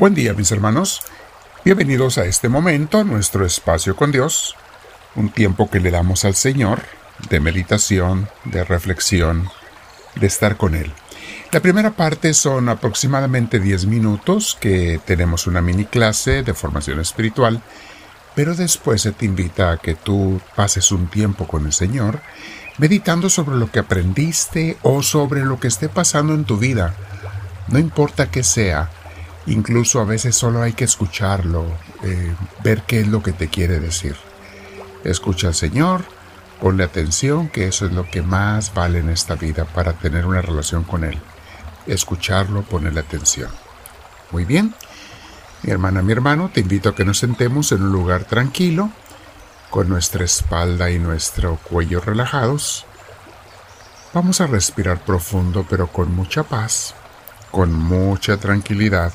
Buen día mis hermanos, bienvenidos a este momento, nuestro espacio con Dios, un tiempo que le damos al Señor de meditación, de reflexión, de estar con Él. La primera parte son aproximadamente 10 minutos que tenemos una mini clase de formación espiritual, pero después se te invita a que tú pases un tiempo con el Señor meditando sobre lo que aprendiste o sobre lo que esté pasando en tu vida. No importa qué sea, Incluso a veces solo hay que escucharlo, eh, ver qué es lo que te quiere decir. Escucha al Señor, ponle atención, que eso es lo que más vale en esta vida para tener una relación con Él. Escucharlo, ponerle atención. Muy bien. Mi hermana, mi hermano, te invito a que nos sentemos en un lugar tranquilo, con nuestra espalda y nuestro cuello relajados. Vamos a respirar profundo, pero con mucha paz, con mucha tranquilidad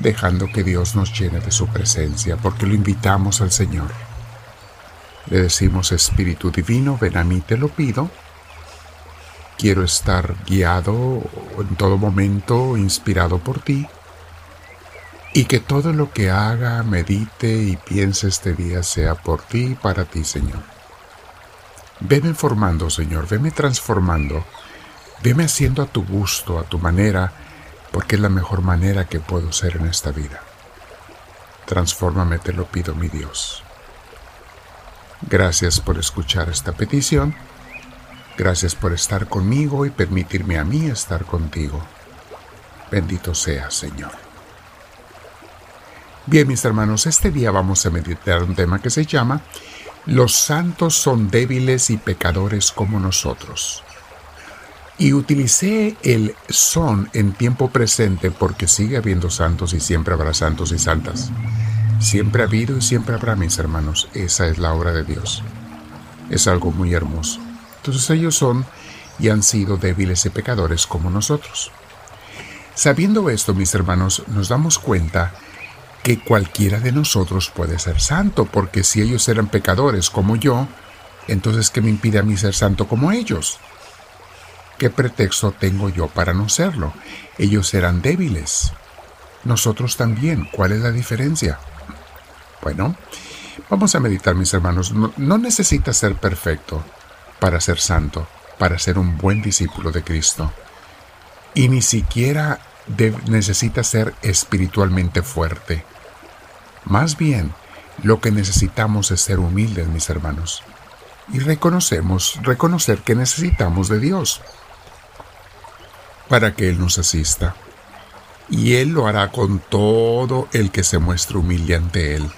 dejando que Dios nos llene de su presencia, porque lo invitamos al Señor. Le decimos, Espíritu Divino, ven a mí, te lo pido. Quiero estar guiado en todo momento, inspirado por ti, y que todo lo que haga, medite y piense este día sea por ti y para ti, Señor. Veme formando, Señor, veme transformando, veme haciendo a tu gusto, a tu manera, porque es la mejor manera que puedo ser en esta vida. Transfórmame, te lo pido, mi Dios. Gracias por escuchar esta petición. Gracias por estar conmigo y permitirme a mí estar contigo. Bendito sea, Señor. Bien, mis hermanos, este día vamos a meditar un tema que se llama Los santos son débiles y pecadores como nosotros. Y utilicé el son en tiempo presente porque sigue habiendo santos y siempre habrá santos y santas. Siempre ha habido y siempre habrá, mis hermanos. Esa es la obra de Dios. Es algo muy hermoso. Entonces ellos son y han sido débiles y pecadores como nosotros. Sabiendo esto, mis hermanos, nos damos cuenta que cualquiera de nosotros puede ser santo, porque si ellos eran pecadores como yo, entonces ¿qué me impide a mí ser santo como ellos? ¿Qué pretexto tengo yo para no serlo? Ellos eran débiles. Nosotros también. ¿Cuál es la diferencia? Bueno, vamos a meditar, mis hermanos. No, necesitas ser perfecto para ser santo, para ser un buen discípulo de Cristo. Y ni siquiera necesitas ser espiritualmente fuerte. Más bien, lo que necesitamos es ser humildes, mis hermanos. Y reconocemos, reconocer que necesitamos de Dios para que Él nos asista. Y Él lo hará con todo el que se muestre humilde ante Él.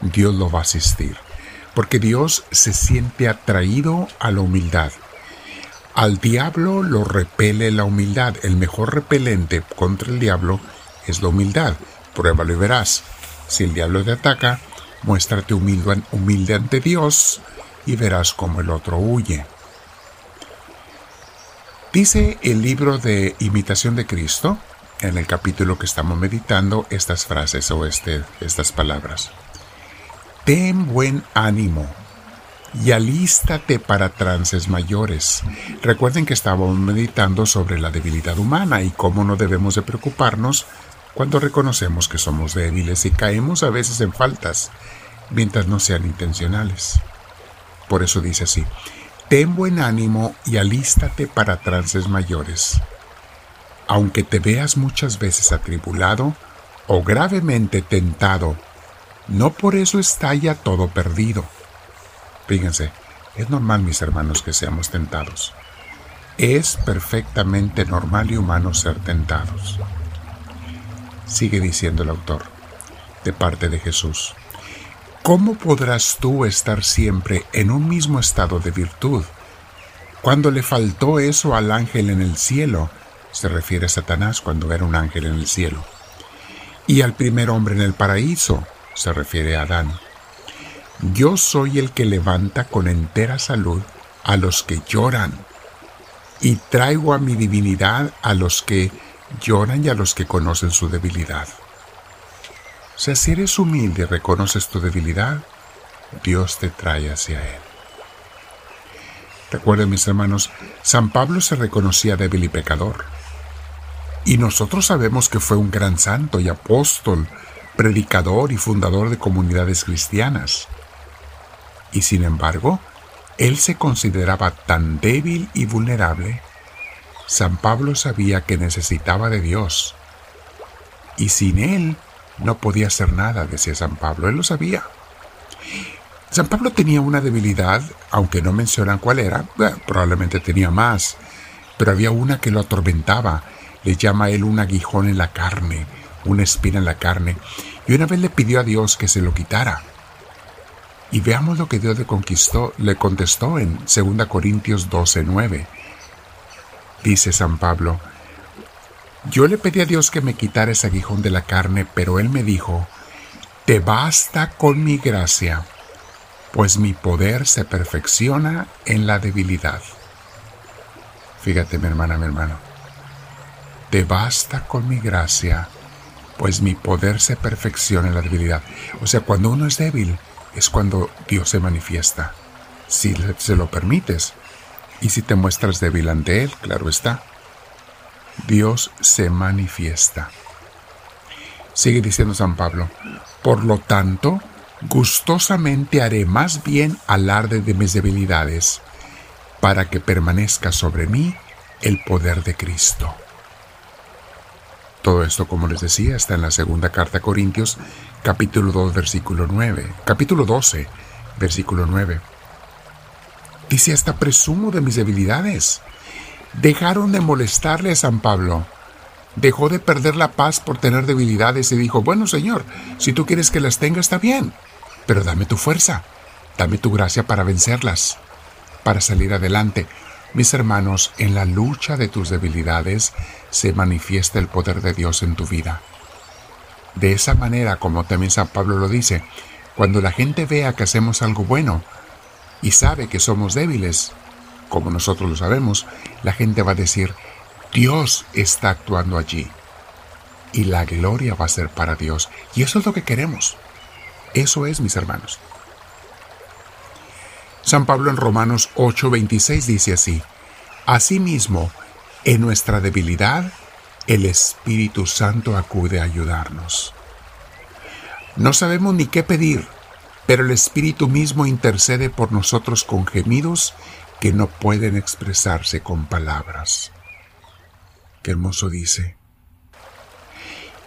Dios lo va a asistir. Porque Dios se siente atraído a la humildad. Al diablo lo repele la humildad. El mejor repelente contra el diablo es la humildad. Pruébalo y verás. Si el diablo te ataca, muéstrate humilde, ante Dios y verás cómo el otro huye. Dice el libro de Imitación de Cristo, en el capítulo que estamos meditando, estas frases o este, estas palabras. Ten buen ánimo y alístate para trances mayores. Recuerden que estábamos meditando sobre la debilidad humana y cómo no debemos de preocuparnos cuando reconocemos que somos débiles y caemos a veces en faltas, mientras no sean intencionales. Por eso dice así, Ten buen ánimo y alístate para trances mayores. Aunque te veas muchas veces atribulado o gravemente tentado, no por eso está ya todo perdido. Fíjense, es normal, mis hermanos, que seamos tentados. Es perfectamente normal y humano ser tentados. Sigue diciendo el autor, de parte de Jesús. ¿Cómo podrás tú estar siempre en un mismo estado de virtud? Cuando le faltó eso al ángel en el cielo, se refiere a Satanás cuando era un ángel en el cielo, y al primer hombre en el paraíso, se refiere a Adán. Yo soy el que levanta con entera salud a los que lloran, y traigo a mi divinidad a los que lloran y a los que conocen su debilidad. Si eres humilde y reconoces tu debilidad, Dios te trae hacia Él. Recuerden, mis hermanos, San Pablo se reconocía débil y pecador. Y nosotros sabemos que fue un gran santo y apóstol, predicador y fundador de comunidades cristianas. Y sin embargo, él se consideraba tan débil y vulnerable. San Pablo sabía que necesitaba de Dios. Y sin él no podía hacer nada, decía San Pablo. Él lo sabía. San Pablo tenía una debilidad, aunque no mencionan cuál era, probablemente tenía más, pero había una que lo atormentaba. Le llama a él un aguijón en la carne, una espina en la carne, y una vez le pidió a Dios que se lo quitara. Y veamos lo que Dios le conquistó, le contestó en 2 Corintios 12:9. Dice San Pablo: Yo le pedí a Dios que me quitara ese aguijón de la carne, pero él me dijo: Te basta con mi gracia, pues mi poder se perfecciona en la debilidad. Fíjate, mi hermana, mi hermano. Te basta con mi gracia, pues mi poder se perfecciona en la debilidad. O sea, cuando uno es débil, es cuando Dios se manifiesta. Si se lo permites y si te muestras débil ante Él, claro está. Dios se manifiesta. Sigue diciendo San Pablo, por lo tanto, gustosamente haré más bien alarde de mis debilidades, para que permanezca sobre mí el poder de Cristo. Todo esto, como les decía, está en la segunda carta a Corintios, capítulo 2, versículo 9. Capítulo 12, versículo 9. Dice, hasta presumo de mis debilidades. Dejaron de molestarle a San Pablo. Dejó de perder la paz por tener debilidades y dijo, bueno Señor, si tú quieres que las tenga está bien, pero dame tu fuerza, dame tu gracia para vencerlas, para salir adelante. Mis hermanos, en la lucha de tus debilidades se manifiesta el poder de Dios en tu vida. De esa manera, como también San Pablo lo dice, cuando la gente vea que hacemos algo bueno y sabe que somos débiles, como nosotros lo sabemos, la gente va a decir, Dios está actuando allí. Y la gloria va a ser para Dios. Y eso es lo que queremos. Eso es, mis hermanos. San Pablo en Romanos 8:26 dice así, Asimismo, en nuestra debilidad, el Espíritu Santo acude a ayudarnos. No sabemos ni qué pedir, pero el Espíritu mismo intercede por nosotros con gemidos que no pueden expresarse con palabras. Qué hermoso dice.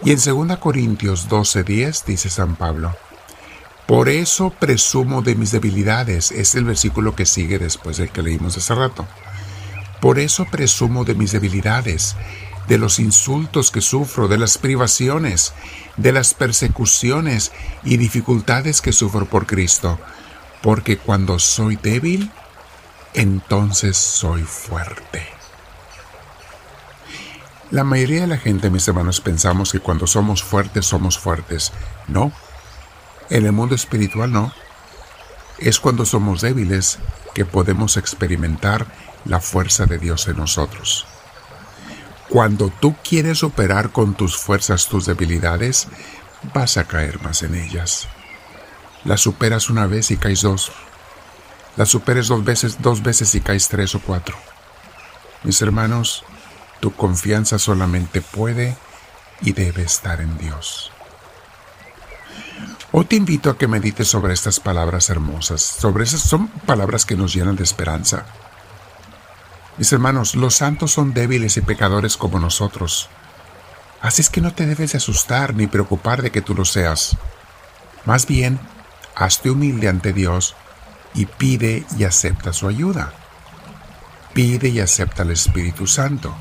Y en 2 Corintios 12:10 dice San Pablo, por eso presumo de mis debilidades. Es el versículo que sigue después del que leímos hace rato. Por eso presumo de mis debilidades, de los insultos que sufro, de las privaciones, de las persecuciones y dificultades que sufro por Cristo. Porque cuando soy débil, entonces soy fuerte. La mayoría de la gente, mis hermanos, pensamos que cuando somos fuertes somos fuertes. No, en el mundo espiritual no. Es cuando somos débiles que podemos experimentar la fuerza de Dios en nosotros. Cuando tú quieres operar con tus fuerzas tus debilidades, vas a caer más en ellas. Las superas una vez y caes dos. Las superes dos veces, dos veces y caes tres o cuatro. Mis hermanos, tu confianza solamente puede y debe estar en Dios. Hoy te invito a que medites sobre estas palabras hermosas, sobre esas son palabras que nos llenan de esperanza. Mis hermanos, los santos son débiles y pecadores como nosotros. Así es que no te debes de asustar ni preocupar de que tú lo seas. Más bien, hazte humilde ante Dios y pide y acepta su ayuda. Pide y acepta al Espíritu Santo.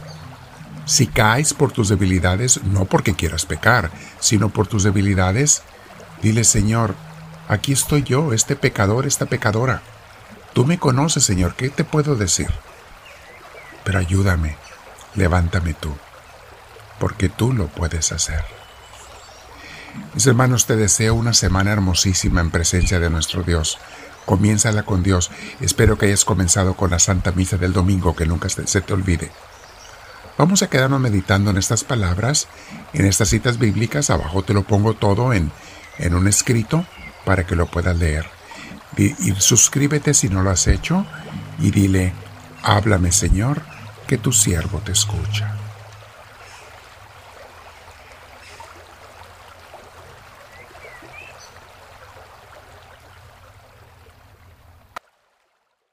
Si caes por tus debilidades, no porque quieras pecar, sino por tus debilidades, Dile, Señor, aquí estoy yo, este pecador, esta pecadora. Tú me conoces, Señor, ¿qué te puedo decir? Pero ayúdame, levántame tú, porque tú lo puedes hacer. Mis hermanos, te deseo una semana hermosísima en presencia de nuestro Dios. Comiénzala con Dios. Espero que hayas comenzado con la Santa Misa del domingo, que nunca se te olvide. Vamos a quedarnos meditando en estas palabras, en estas citas bíblicas. Abajo te lo pongo todo en en un escrito para que lo puedas leer. Y suscríbete si no lo has hecho y dile, háblame Señor, que tu siervo te escucha.